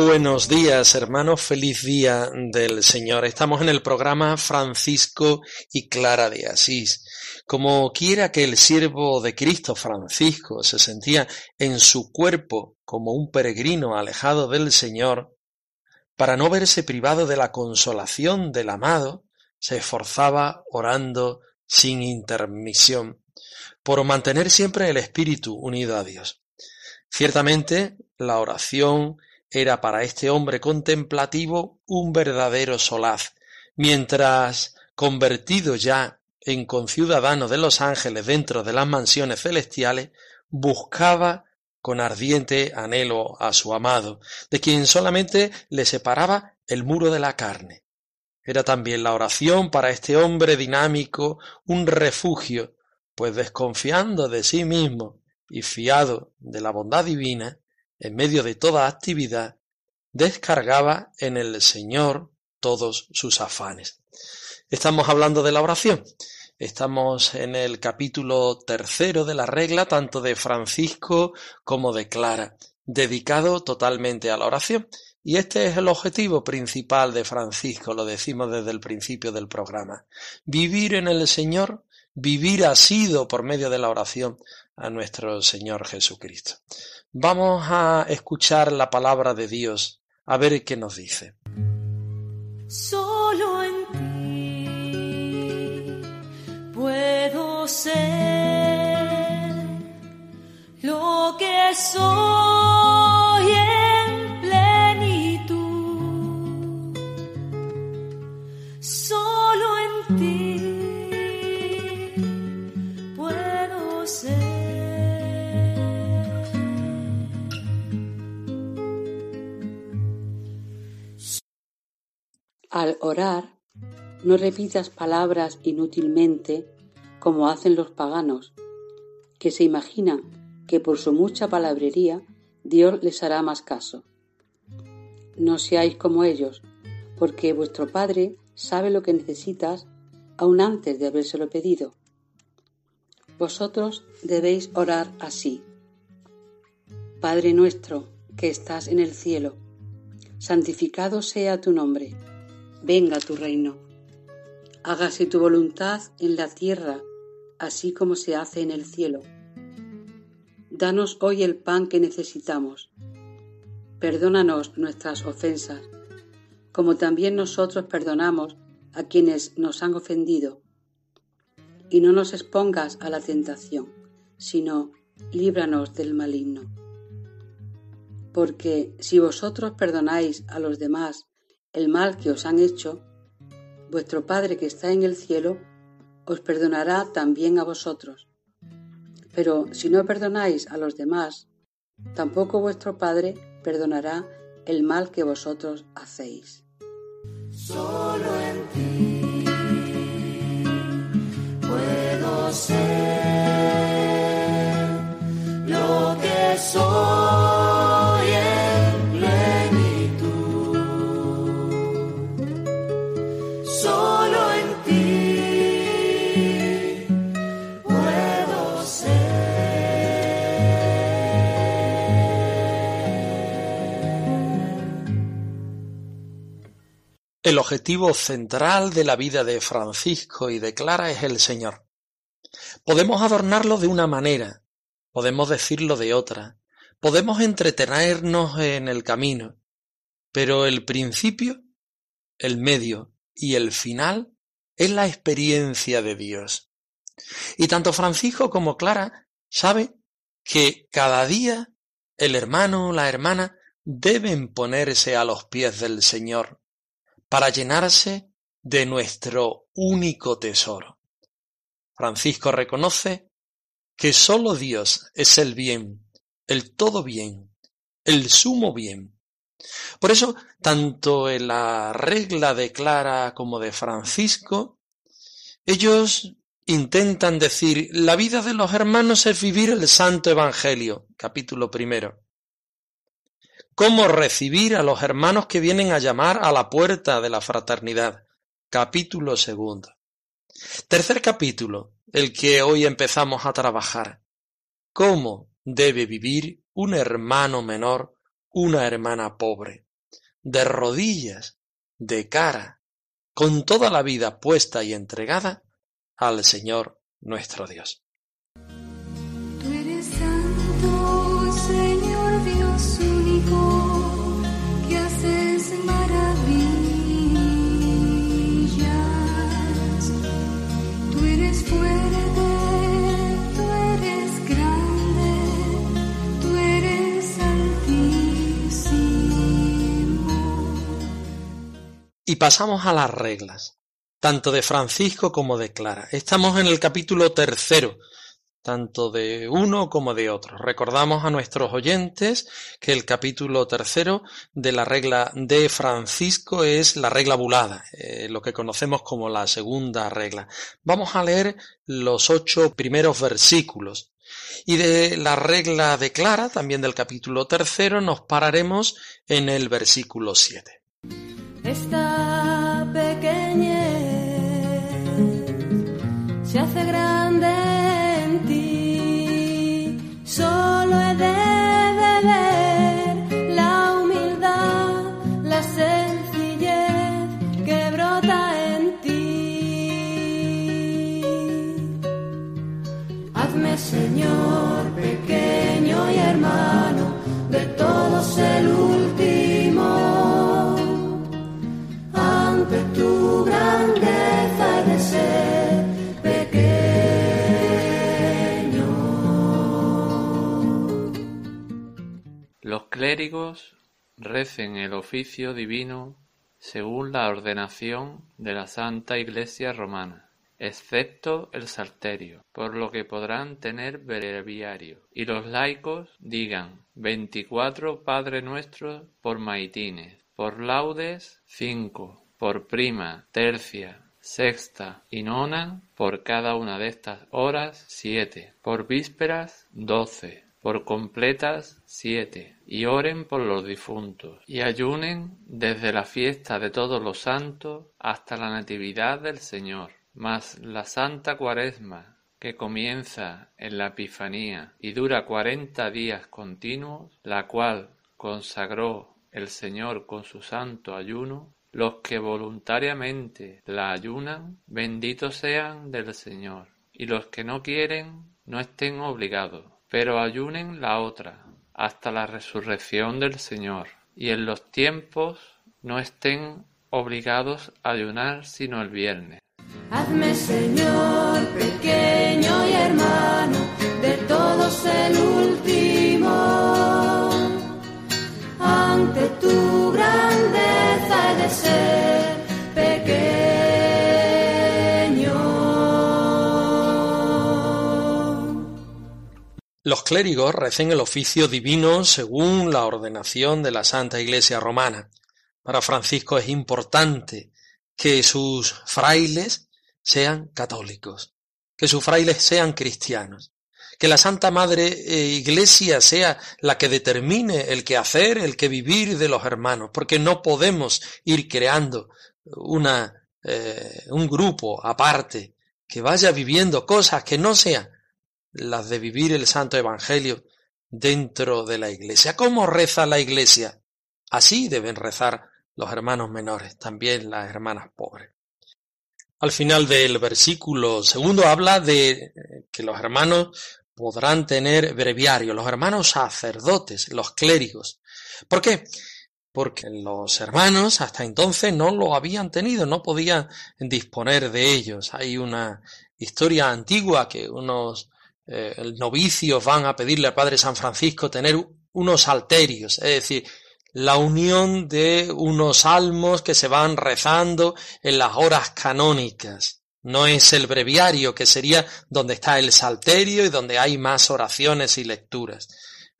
Buenos días, hermanos. Feliz día del Señor. Estamos en el programa Francisco y Clara de Asís. Como quiera que el siervo de Cristo, Francisco, se sentía en su cuerpo como un peregrino alejado del Señor, para no verse privado de la consolación del amado, se esforzaba orando sin intermisión, por mantener siempre el espíritu unido a Dios. Ciertamente, la oración era para este hombre contemplativo un verdadero solaz, mientras, convertido ya en conciudadano de los ángeles dentro de las mansiones celestiales, buscaba con ardiente anhelo a su amado, de quien solamente le separaba el muro de la carne. Era también la oración para este hombre dinámico un refugio, pues desconfiando de sí mismo y fiado de la bondad divina, en medio de toda actividad, descargaba en el Señor todos sus afanes. Estamos hablando de la oración. Estamos en el capítulo tercero de la regla, tanto de Francisco como de Clara, dedicado totalmente a la oración. Y este es el objetivo principal de Francisco, lo decimos desde el principio del programa. Vivir en el Señor, vivir asido por medio de la oración a nuestro Señor Jesucristo. Vamos a escuchar la palabra de Dios, a ver qué nos dice. En ti puedo ser lo que soy Al orar, no repitas palabras inútilmente como hacen los paganos, que se imaginan que por su mucha palabrería Dios les hará más caso. No seáis como ellos, porque vuestro Padre sabe lo que necesitas aun antes de habérselo pedido. Vosotros debéis orar así. Padre nuestro que estás en el cielo, santificado sea tu nombre venga tu reino. Hágase tu voluntad en la tierra, así como se hace en el cielo. Danos hoy el pan que necesitamos. Perdónanos nuestras ofensas, como también nosotros perdonamos a quienes nos han ofendido. Y no nos expongas a la tentación, sino líbranos del maligno. Porque si vosotros perdonáis a los demás el mal que os han hecho, vuestro Padre que está en el cielo os perdonará también a vosotros. Pero si no perdonáis a los demás, tampoco vuestro Padre perdonará el mal que vosotros hacéis. Solo en ti puedo ser lo que soy El objetivo central de la vida de Francisco y de Clara es el Señor. Podemos adornarlo de una manera, podemos decirlo de otra, podemos entretenernos en el camino, pero el principio, el medio y el final es la experiencia de Dios. Y tanto Francisco como Clara saben que cada día el hermano o la hermana deben ponerse a los pies del Señor para llenarse de nuestro único tesoro. Francisco reconoce que sólo Dios es el bien, el todo bien, el sumo bien. Por eso, tanto en la regla de Clara como de Francisco, ellos intentan decir, la vida de los hermanos es vivir el Santo Evangelio, capítulo primero. Cómo recibir a los hermanos que vienen a llamar a la puerta de la fraternidad, capítulo segundo. Tercer capítulo, el que hoy empezamos a trabajar. ¿Cómo debe vivir un hermano menor, una hermana pobre? De rodillas, de cara, con toda la vida puesta y entregada al Señor nuestro Dios. Pasamos a las reglas tanto de Francisco como de Clara. Estamos en el capítulo tercero, tanto de uno como de otro. Recordamos a nuestros oyentes que el capítulo tercero de la regla de Francisco es la regla bulada, eh, lo que conocemos como la segunda regla. Vamos a leer los ocho primeros versículos. Y de la regla de Clara, también del capítulo tercero, nos pararemos en el versículo siete. Esta pequeñez se hace grande en ti. Solo he de beber la humildad, la sencillez que brota en ti. Hazme, Señor, pequeño y hermano, de todos el Los clérigos recen el oficio divino según la ordenación de la Santa Iglesia Romana, excepto el salterio, por lo que podrán tener breviario. Y los laicos digan veinticuatro Padre Nuestros por maitines, por laudes cinco, por prima, tercia, sexta y nona, por cada una de estas horas siete, por vísperas doce, por completas siete, y oren por los difuntos, y ayunen desde la fiesta de todos los santos hasta la natividad del Señor. Mas la Santa Cuaresma, que comienza en la Epifanía y dura cuarenta días continuos, la cual consagró el Señor con su santo ayuno, los que voluntariamente la ayunan, benditos sean del Señor, y los que no quieren, no estén obligados, pero ayunen la otra, hasta la resurrección del Señor, y en los tiempos no estén obligados a ayunar sino el viernes. Hazme, Señor, pequeño y hermano, de todos el último. Ante tu grandeza Los clérigos recen el oficio divino según la ordenación de la Santa Iglesia Romana. Para Francisco es importante que sus frailes sean católicos, que sus frailes sean cristianos, que la Santa Madre eh, Iglesia sea la que determine el que hacer, el que vivir de los hermanos, porque no podemos ir creando una, eh, un grupo aparte que vaya viviendo cosas que no sean las de vivir el Santo Evangelio dentro de la Iglesia. ¿Cómo reza la Iglesia? Así deben rezar los hermanos menores, también las hermanas pobres. Al final del versículo segundo habla de que los hermanos podrán tener breviario, los hermanos sacerdotes, los clérigos. ¿Por qué? porque los hermanos hasta entonces no lo habían tenido, no podían disponer de ellos. Hay una historia antigua que unos eh, novicios van a pedirle al Padre San Francisco tener unos alterios, es decir, la unión de unos salmos que se van rezando en las horas canónicas. No es el breviario, que sería donde está el salterio y donde hay más oraciones y lecturas.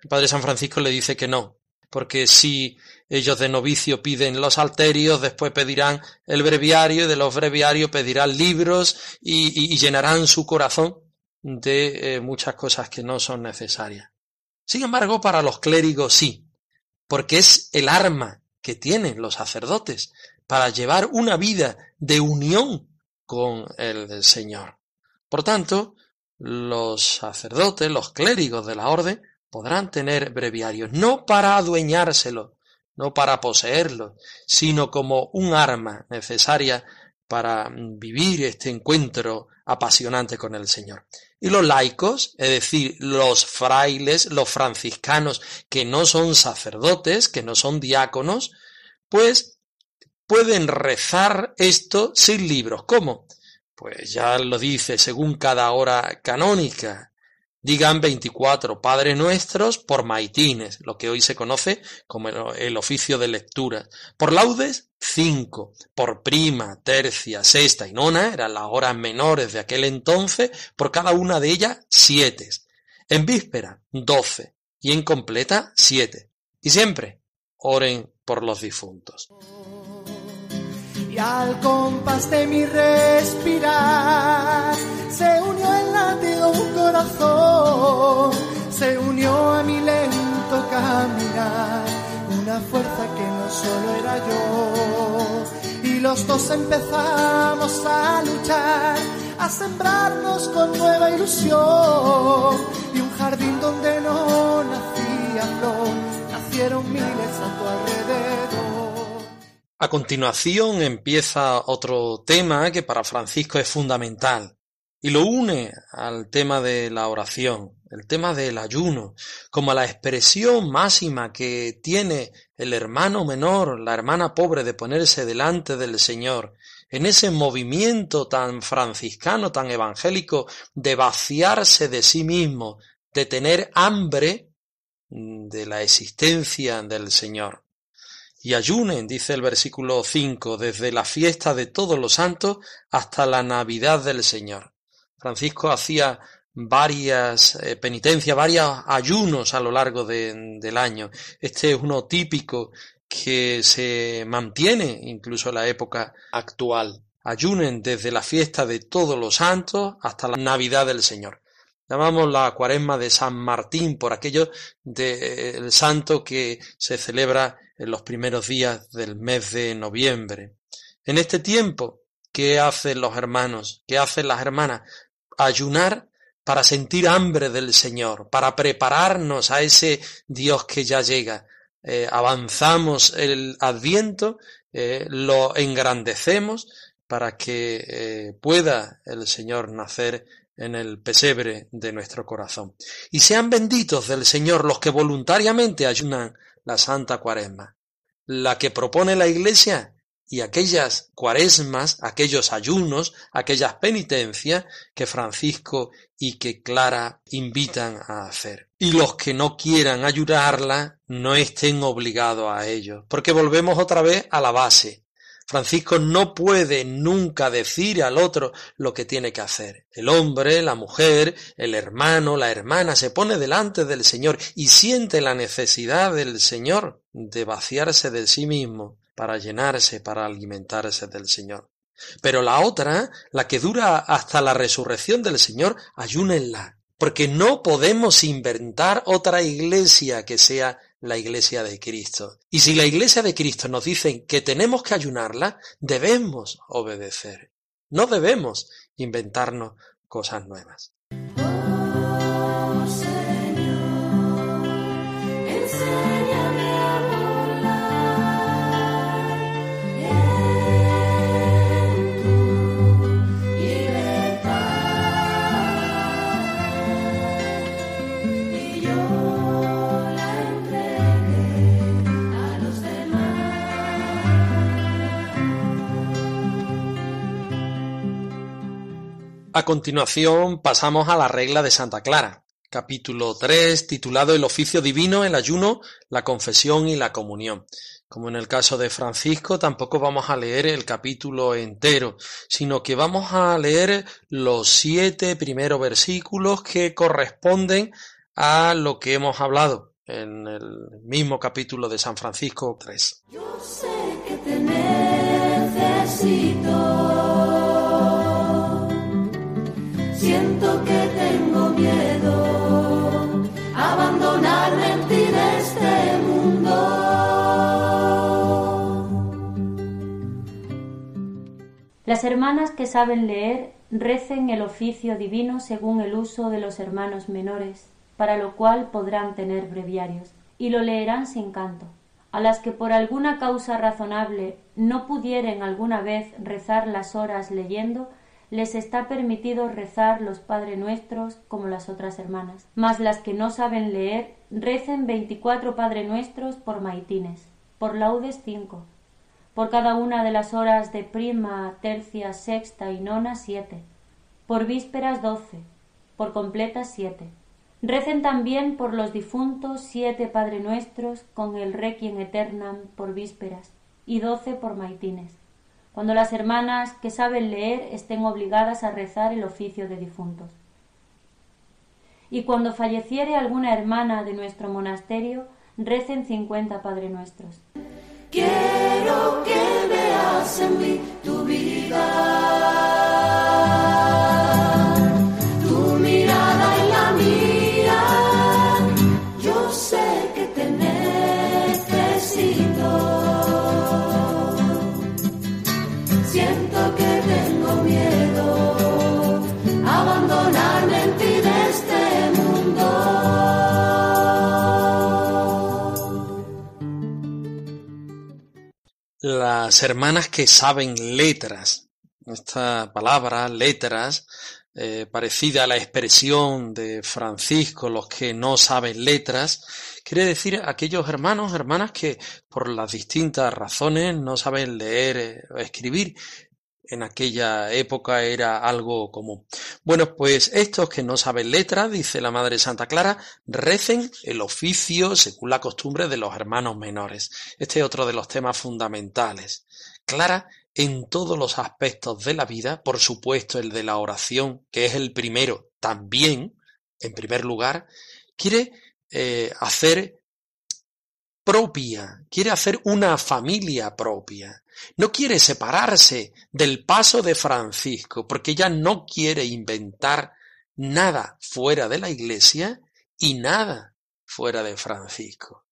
El Padre San Francisco le dice que no, porque si ellos de novicio piden los alterios, después pedirán el breviario y de los breviarios pedirán libros y, llenarán su corazón de eh, muchas cosas que no son necesarias. Sin embargo, para los clérigos sí, porque es el arma que tienen los sacerdotes para llevar una vida de unión con el Señor. Por tanto, los sacerdotes, los clérigos de la orden, podrán tener breviarios, no para adueñárselo, no para poseerlo, sino como un arma necesaria para vivir este encuentro apasionante con el Señor. Y los laicos, es decir, los frailes, los franciscanos que no son sacerdotes, que no son diáconos, pues pueden rezar esto sin libros. ¿Cómo? Pues ya lo dice según cada hora canónica. Digan 24 Padres Nuestros por maitines, lo que hoy se conoce como el oficio de lectura. Por laudes, 5. Por prima, tercia, sexta y nona, eran las horas menores de aquel entonces, por cada una de ellas, siete. En víspera, 12. Y en completa, siete. Y siempre, oren por los difuntos. Y al compás de mi respirar, se unió el latido un corazón, se unió a mi lento caminar, una fuerza que no solo era yo. Y los dos empezamos a luchar, a sembrarnos con nueva ilusión, y un jardín donde no nacía flor, nacieron miles a tu alrededor. A continuación empieza otro tema que para Francisco es fundamental y lo une al tema de la oración, el tema del ayuno, como la expresión máxima que tiene el hermano menor, la hermana pobre de ponerse delante del Señor, en ese movimiento tan franciscano, tan evangélico, de vaciarse de sí mismo, de tener hambre de la existencia del Señor y ayunen, dice el versículo 5, desde la fiesta de todos los santos hasta la Navidad del Señor. Francisco hacía varias eh, penitencias, varios ayunos a lo largo del año. Este es uno típico que se mantiene incluso en la época actual. Ayunen desde la fiesta de todos los santos hasta la Navidad del Señor. Llamamos la cuaresma de San Martín por aquello del santo que se celebra en los primeros días del mes de noviembre. En este tiempo, ¿qué hacen los hermanos? ¿Qué hacen las hermanas? Ayunar para sentir hambre del Señor, para prepararnos a ese Dios que ya llega. Eh, avanzamos el adviento, eh, lo engrandecemos para que eh, pueda el Señor nacer en el pesebre de nuestro corazón. Y sean benditos del Señor los que voluntariamente ayunan la Santa Cuaresma, la que propone la Iglesia y aquellas cuaresmas, aquellos ayunos, aquellas penitencias que Francisco y que Clara invitan a hacer. Y los que no quieran ayudarla no estén obligados a ello, porque volvemos otra vez a la base. Francisco no puede nunca decir al otro lo que tiene que hacer. El hombre, la mujer, el hermano, la hermana se pone delante del Señor y siente la necesidad del Señor de vaciarse de sí mismo para llenarse, para alimentarse del Señor. Pero la otra, la que dura hasta la resurrección del Señor, ayúnenla, porque no podemos inventar otra iglesia que sea la iglesia de Cristo. Y si la iglesia de Cristo nos dice que tenemos que ayunarla, debemos obedecer. No debemos inventarnos cosas nuevas. A continuación pasamos a la regla de Santa Clara, capítulo 3, titulado El oficio divino, el ayuno, la confesión y la comunión. Como en el caso de Francisco, tampoco vamos a leer el capítulo entero, sino que vamos a leer los siete primeros versículos que corresponden a lo que hemos hablado en el mismo capítulo de San Francisco 3. Yo sé que. Las hermanas que saben leer recen el oficio divino según el uso de los hermanos menores, para lo cual podrán tener breviarios, y lo leerán sin canto. A las que por alguna causa razonable no pudieren alguna vez rezar las horas leyendo, les está permitido rezar los Padre Nuestros como las otras hermanas, mas las que no saben leer recen veinticuatro Padre Nuestros por maitines, por laudes cinco, por cada una de las horas de prima, tercia, sexta y nona siete, por vísperas doce, por completas siete. Recen también por los difuntos siete Padre Nuestros con el Requiem Eternam por vísperas y doce por maitines cuando las hermanas que saben leer estén obligadas a rezar el oficio de difuntos. Y cuando falleciere alguna hermana de nuestro monasterio, recen cincuenta Padre Nuestros. Quiero que veas en mí tu vida. Las hermanas que saben letras. Esta palabra, letras, eh, parecida a la expresión de Francisco, los que no saben letras, quiere decir aquellos hermanos, hermanas que por las distintas razones no saben leer o escribir, en aquella época era algo común. Bueno, pues estos que no saben letra, dice la Madre Santa Clara, recen el oficio según la costumbre de los hermanos menores. Este es otro de los temas fundamentales. Clara en todos los aspectos de la vida, por supuesto el de la oración, que es el primero, también, en primer lugar, quiere eh, hacer propia, quiere hacer una familia propia. No quiere separarse del paso de Francisco, porque ella no quiere inventar nada fuera de la iglesia y nada fuera de Francisco.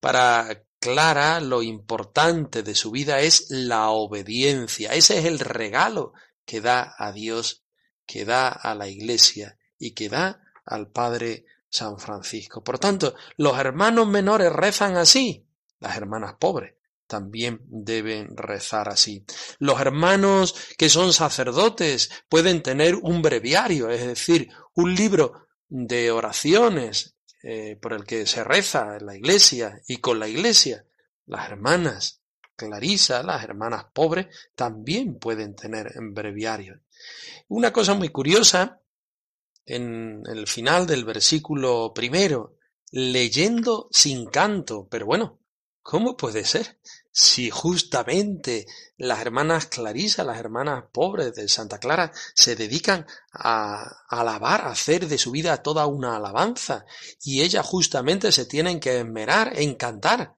Para Clara lo importante de su vida es la obediencia. Ese es el regalo que da a Dios, que da a la iglesia y que da al Padre San Francisco. Por tanto, los hermanos menores rezan así, las hermanas pobres también deben rezar así. Los hermanos que son sacerdotes pueden tener un breviario, es decir, un libro de oraciones eh, por el que se reza en la iglesia y con la iglesia. Las hermanas Clarisa, las hermanas pobres, también pueden tener breviario. Una cosa muy curiosa en el final del versículo primero, leyendo sin canto. Pero bueno, ¿cómo puede ser? Si justamente las hermanas Clarisa, las hermanas pobres de Santa Clara, se dedican a alabar, a hacer de su vida toda una alabanza, y ellas justamente se tienen que esmerar en cantar,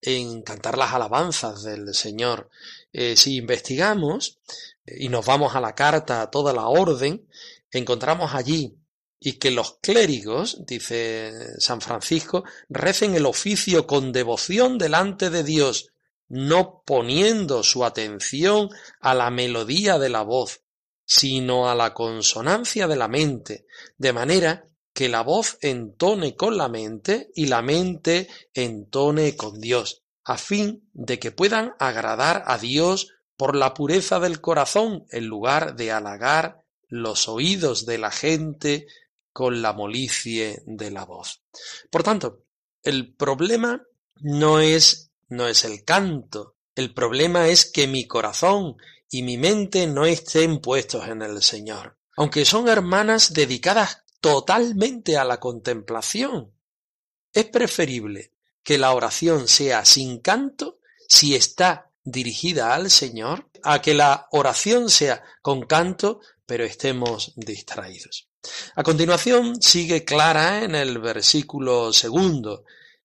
en cantar las alabanzas del Señor. Eh, si investigamos y nos vamos a la carta, a toda la orden, encontramos allí y que los clérigos, dice San Francisco, recen el oficio con devoción delante de Dios, no poniendo su atención a la melodía de la voz, sino a la consonancia de la mente, de manera que la voz entone con la mente y la mente entone con Dios, a fin de que puedan agradar a Dios por la pureza del corazón en lugar de halagar los oídos de la gente con la molicie de la voz. Por tanto, el problema no es, no es el canto, el problema es que mi corazón y mi mente no estén puestos en el Señor. aunque son hermanas dedicadas totalmente a la contemplación. Es preferible que la oración sea sin canto si está dirigida al Señor, a que la oración sea con canto, pero estemos distraídos. A continuación sigue Clara en el versículo segundo,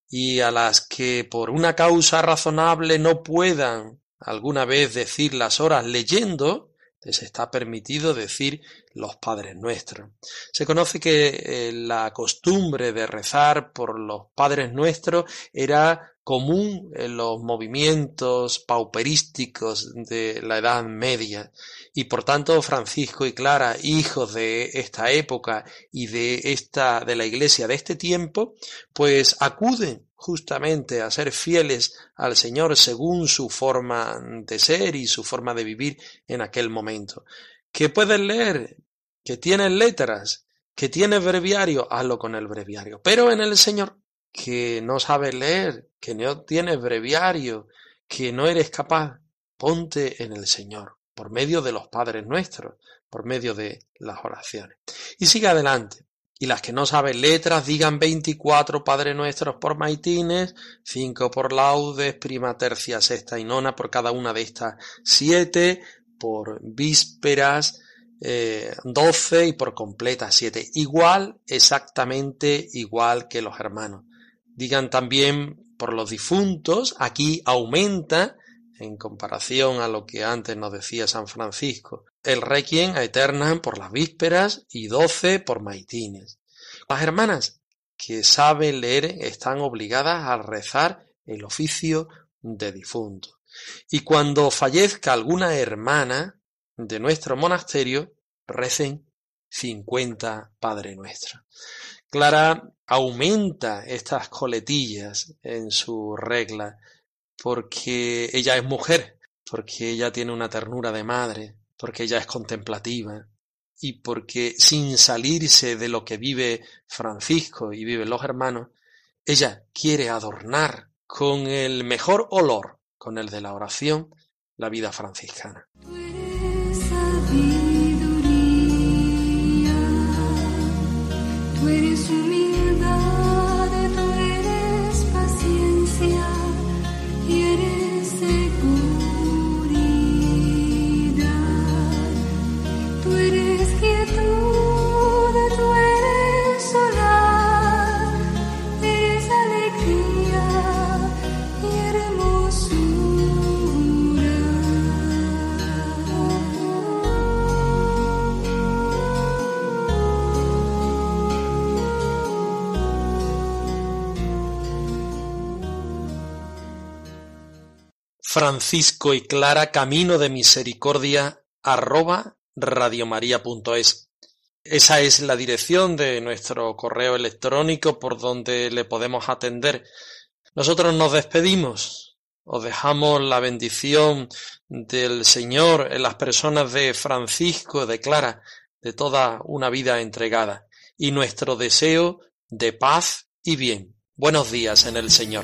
y a las que por una causa razonable no puedan alguna vez decir las horas leyendo, les está permitido decir los Padres Nuestros. Se conoce que eh, la costumbre de rezar por los Padres Nuestros era común en los movimientos pauperísticos de la Edad Media y por tanto Francisco y Clara, hijos de esta época y de esta de la iglesia de este tiempo, pues acuden justamente a ser fieles al Señor según su forma de ser y su forma de vivir en aquel momento. Que puedes leer, que tienes letras, que tienes breviario, hazlo con el breviario. Pero en el Señor, que no sabes leer, que no tienes breviario, que no eres capaz, ponte en el Señor, por medio de los Padres nuestros, por medio de las oraciones. Y sigue adelante y las que no saben letras digan 24 Padre Nuestros por maitines, 5 por laudes, prima, tercia, sexta y nona por cada una de estas siete, por vísperas, eh, 12 y por completa 7. Igual, exactamente igual que los hermanos. Digan también por los difuntos, aquí aumenta en comparación a lo que antes nos decía San Francisco. El requiem a eterna por las vísperas y doce por maitines. Las hermanas que saben leer están obligadas a rezar el oficio de difunto. Y cuando fallezca alguna hermana de nuestro monasterio, recen 50 Padre Nuestro. Clara aumenta estas coletillas en su regla porque ella es mujer, porque ella tiene una ternura de madre, porque ella es contemplativa y porque sin salirse de lo que vive Francisco y viven los hermanos, ella quiere adornar con el mejor olor, con el de la oración, la vida franciscana. sweetest Francisco y Clara Camino de Misericordia arroba radiomaria.es. Esa es la dirección de nuestro correo electrónico por donde le podemos atender. Nosotros nos despedimos. Os dejamos la bendición del Señor en las personas de Francisco, de Clara, de toda una vida entregada, y nuestro deseo de paz y bien. Buenos días en el Señor.